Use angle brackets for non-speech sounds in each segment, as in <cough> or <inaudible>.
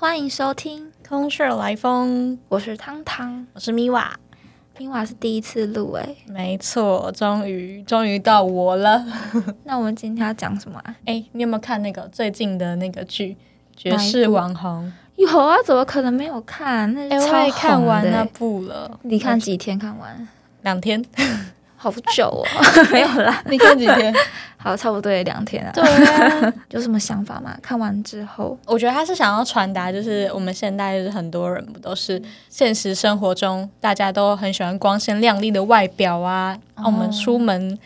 欢迎收听，空穴来风，我是汤汤，我是米瓦。米瓦是第一次录诶，没错，终于终于到我了。<laughs> 那我们今天要讲什么啊？哎，你有没有看那个最近的那个剧《绝世网红》？有啊，怎么可能没有看？那超看完那部了。你看几天看完？两天。好久哦，<laughs> 没有啦。你看几天？<laughs> 好，差不多也两天啊。对啊，<laughs> 有什么想法吗？看完之后，我觉得他是想要传达，就是我们现代就是很多人不都是现实生活中大家都很喜欢光鲜亮丽的外表啊，我们出门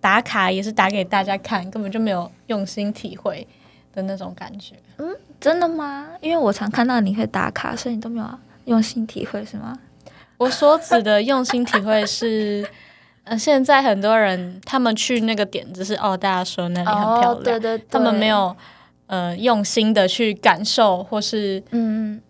打卡也是打给大家看，根本就没有用心体会的那种感觉。嗯，真的吗？因为我常看到你会打卡，所以你都没有用心体会是吗？我所指的用心体会是。呃，现在很多人他们去那个点就是哦，大家说那里很漂亮，对对，他们没有呃用心的去感受，或是嗯，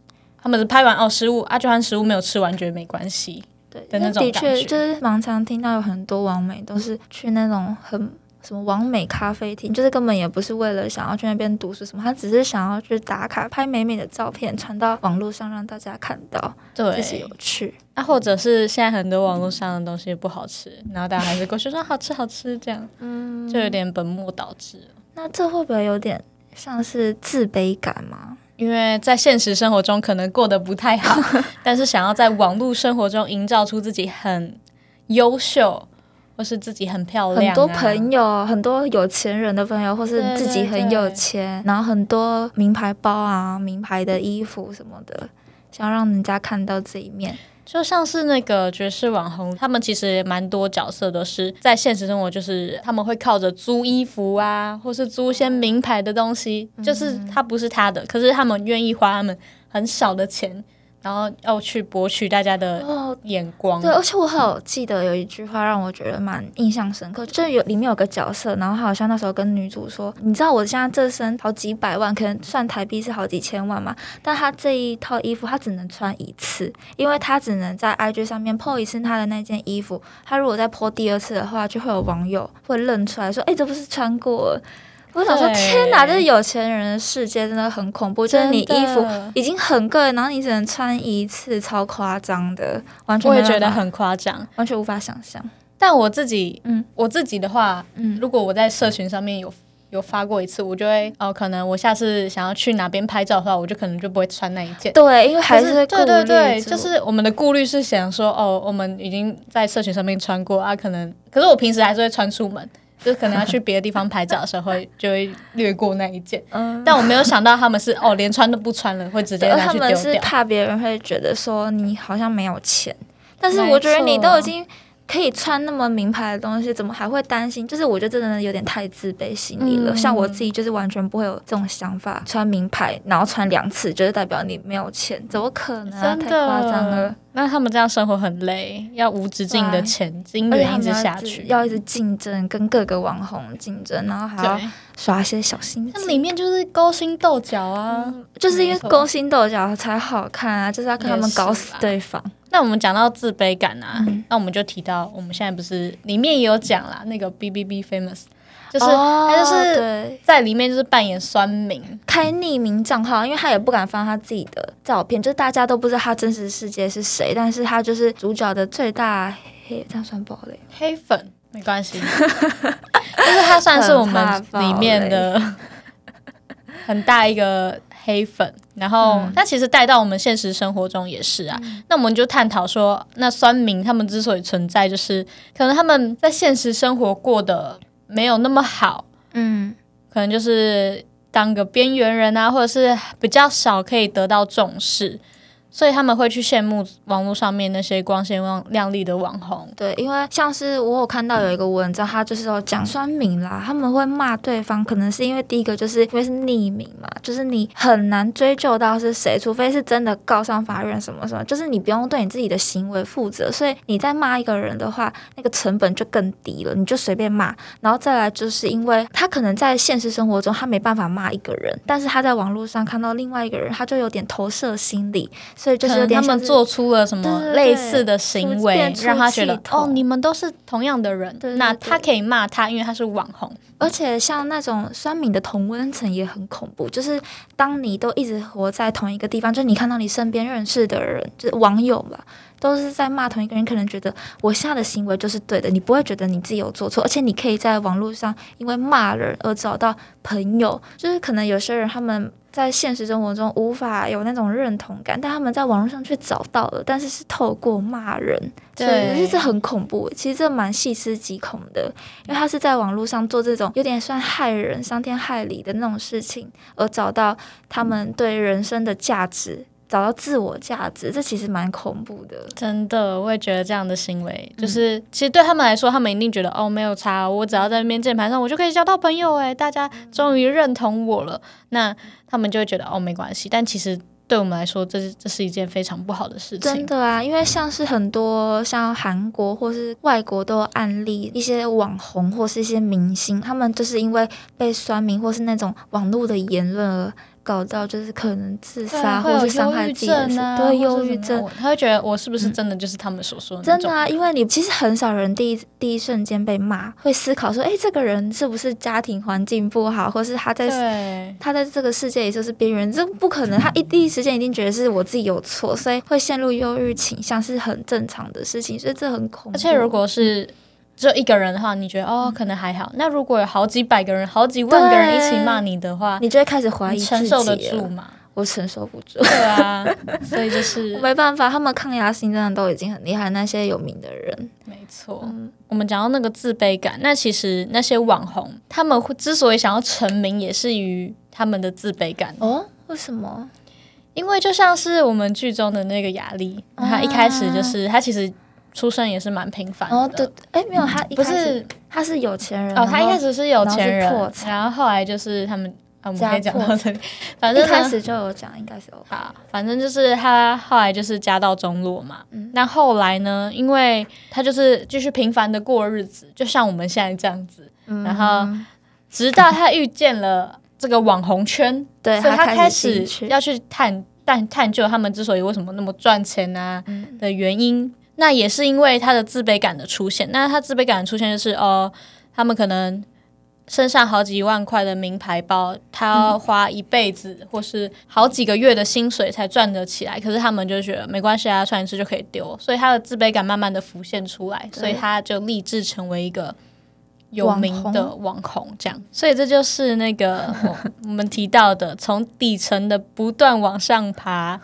他们是拍完哦食物啊，就算食物没有吃完，觉得没关系，对的那种的确，就是常常听到有很多网美都是去那种很。什么完美咖啡厅，就是根本也不是为了想要去那边读书什么，他只是想要去打卡拍美美的照片，传到网络上让大家看到，对，自己有趣。那或者是现在很多网络上的东西不好吃，然后大家还是过去说好吃好吃这样，嗯，就有点本末倒置。那这会不会有点像是自卑感吗？因为在现实生活中可能过得不太好，<laughs> 但是想要在网络生活中营造出自己很优秀。或是自己很漂亮，很多朋友，很多有钱人的朋友，或是自己很有钱，然后很多名牌包啊、名牌的衣服什么的，想让人家看到这一面。就像是那个爵士网红，他们其实蛮多角色都是在现实生活，就是他们会靠着租衣服啊，或是租一些名牌的东西，就是他不是他的，可是他们愿意花他们很少的钱。然后要去博取大家的眼光。对，而且我好记得有一句话让我觉得蛮印象深刻，就是有里面有个角色，然后他好像那时候跟女主说：“你知道我现在这身好几百万，可能算台币是好几千万嘛？但他这一套衣服他只能穿一次，因为他只能在 IG 上面 po 一次他的那件衣服。他如果再 po 第二次的话，就会有网友会认出来说：‘哎，这不是穿过？’”我想说，天哪，这是有钱人的世界，真的很恐怖。就是你衣服已经很贵，然后你只能穿一次，超夸张的，完全我也觉得很夸张，完全无法想象。但我自己，嗯，我自己的话，嗯，如果我在社群上面有有发过一次，我就会哦，可能我下次想要去哪边拍照的话，我就可能就不会穿那一件。对，因为还是对对对，就是我们的顾虑是想说，哦，我们已经在社群上面穿过啊，可能，可是我平时还是会穿出门。就可能要去别的地方拍照的时候，会就会略过那一件。嗯，但我没有想到他们是哦，连穿都不穿了，会直接拿去丢掉。他们是怕别人会觉得说你好像没有钱，但是我觉得你都已经。可以穿那么名牌的东西，怎么还会担心？就是我觉得真的有点太自卑心理了。像我自己就是完全不会有这种想法，穿名牌然后穿两次，就是代表你没有钱，怎么可能？太夸张了。那他们这样生活很累，要无止境的钱金源一直下去，要一直竞争，跟各个网红竞争，然后还要耍一些小心机。那里面就是勾心斗角啊，就是因为勾心斗角才好看啊，就是要跟他们搞死对方。那我们讲到自卑感啊，那我们就提到我们现在不是里面也有讲啦，那个 B B B Famous，就是他就是在里面就是扮演酸民，开匿名账号，因为他也不敢发他自己的照片，就是大家都不知道他真实世界是谁，但是他就是主角的最大黑，这样算暴雷？黑粉没关系，<laughs> 就是他算是我们里面的 <laughs> 很大一个。黑粉，然后他其实带到我们现实生活中也是啊。那我们就探讨说，那酸民他们之所以存在，就是可能他们在现实生活过得没有那么好，嗯，可能就是当个边缘人啊，或者是比较少可以得到重视。所以他们会去羡慕网络上面那些光鲜亮亮丽的网红。对，因为像是我有看到有一个文章，他就是说讲酸民啦，他们会骂对方，可能是因为第一个就是因为是匿名嘛，就是你很难追究到是谁，除非是真的告上法院什么什么，就是你不用对你自己的行为负责。所以你在骂一个人的话，那个成本就更低了，你就随便骂。然后再来就是因为他可能在现实生活中他没办法骂一个人，但是他在网络上看到另外一个人，他就有点投射心理。所以就是他们做出了什么类似的行为，让他觉得哦，你们都是同样的人，那他可以骂他，因为他是网红。而且像那种酸敏的同温层也很恐怖，就是当你都一直活在同一个地方，就是你看到你身边认识的人，就是网友吧。都是在骂同一个人，可能觉得我现在的行为就是对的，你不会觉得你自己有做错，而且你可以在网络上因为骂人而找到朋友。就是可能有些人他们在现实生活中无法有那种认同感，但他们在网络上却找到了，但是是透过骂人，所以我觉得这很恐怖。其实这蛮细思极恐的，因为他是在网络上做这种有点算害人、伤天害理的那种事情，而找到他们对人生的价值。找到自我价值，这其实蛮恐怖的。真的，我也觉得这样的行为，就是其实对他们来说，他们一定觉得哦，没有差，我只要在那边键盘上，我就可以交到朋友。诶，大家终于认同我了，那他们就会觉得哦，没关系。但其实对我们来说，这是这是一件非常不好的事情。真的啊，因为像是很多像韩国或是外国都有案例，一些网红或是一些明星，他们就是因为被酸民或是那种网络的言论而。搞到就是可能自杀或者伤害自己，对忧郁症，他会觉得我是不是真的就是他们所说的真的啊？因为你其实很少人第一第一瞬间被骂，会思考说，哎，这个人是不是家庭环境不好，或是他在他在这个世界里就是边缘，这不可能。他一第一时间一定觉得是我自己有错，所以会陷入忧郁倾向是很正常的事情，所以这很恐怖。而且如果是。只有一个人的话，你觉得哦，可能还好。那如果有好几百个人、好几万个人一起骂你的话，你就会开始怀疑承受得住吗？我承受不住。对啊，<laughs> 所以就是没办法，他们抗压性真的都已经很厉害。那些有名的人，没错。我们讲到那个自卑感，那其实那些网红，他们会之所以想要成名，也是于他们的自卑感哦。为什么？因为就像是我们剧中的那个雅丽，她一开始就是他其实。出生也是蛮平凡的。哦，对，哎，没有他，不是，他是有钱人。哦，他一开始是有钱人，然后后来就是他们，我们可以讲到这里。<laughs> 反正一开始就有讲，应该是有。好，反正就是他后来就是家道中落嘛。嗯。那后来呢？因为他就是继续平凡的过日子，就像我们现在这样子。嗯。然后，直到他遇见了这个网红圈，对，所以他开始要去探探探究他们之所以为什么那么赚钱啊的原因。那也是因为他的自卑感的出现。那他自卑感的出现就是，哦，他们可能身上好几万块的名牌包，他要花一辈子或是好几个月的薪水才赚得起来。可是他们就觉得没关系啊，穿一次就可以丢。所以他的自卑感慢慢的浮现出来，所以他就立志成为一个有名的网红。这样，所以这就是那个我们提到的，从底层的不断往上爬。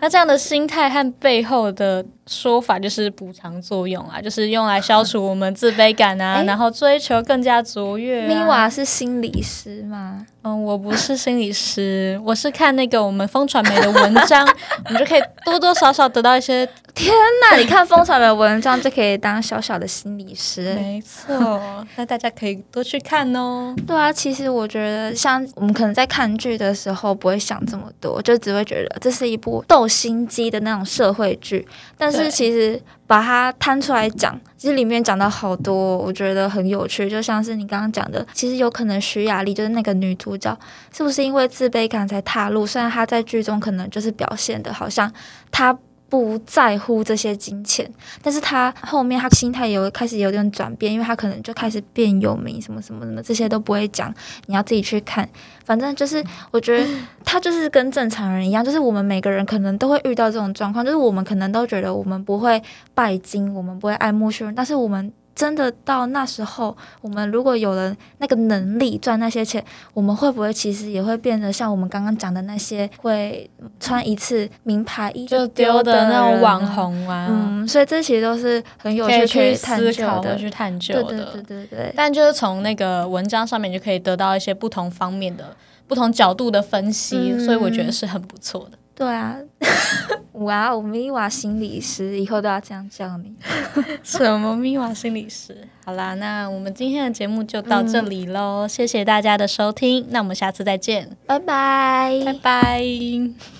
那这样的心态和背后的说法就是补偿作用啊，就是用来消除我们自卑感啊，然后追求更加卓越。米娃是心理师吗？嗯，我不是心理师，我是看那个我们风传媒的文章，<laughs> 我们就可以多多少少得到一些。天哪，你看风传媒的文章就可以当小小的心理师。没错，<laughs> 那大家可以多去看哦。对啊，其实我觉得像我们可能在看剧的时候不会想这么多，就只会觉得这是一部斗心机的那种社会剧，但是其实。把它摊出来讲，其实里面讲到好多，我觉得很有趣。就像是你刚刚讲的，其实有可能徐雅丽就是那个女主角，是不是因为自卑感才踏入？虽然她在剧中可能就是表现的好像她。不在乎这些金钱，但是他后面他心态有开始有点转变，因为他可能就开始变有名，什么什么的，这些都不会讲，你要自己去看。反正就是我觉得他就是跟正常人一样，就是我们每个人可能都会遇到这种状况，就是我们可能都觉得我们不会拜金，我们不会爱慕虚荣，但是我们。真的到那时候，我们如果有了那个能力赚那些钱，我们会不会其实也会变得像我们刚刚讲的那些会穿一次名牌衣就丢的那种网红啊？嗯，所以这其实都是很有趣去思考的、去探究的。对对对对对。但就是从那个文章上面就可以得到一些不同方面的、不同角度的分析，所以我觉得是很不错的。对啊，哇哦，咪娃心理师，以后都要这样叫你。<laughs> 什么咪娃心理师？好啦，那我们今天的节目就到这里喽，谢谢大家的收听，那我们下次再见，拜拜，拜拜。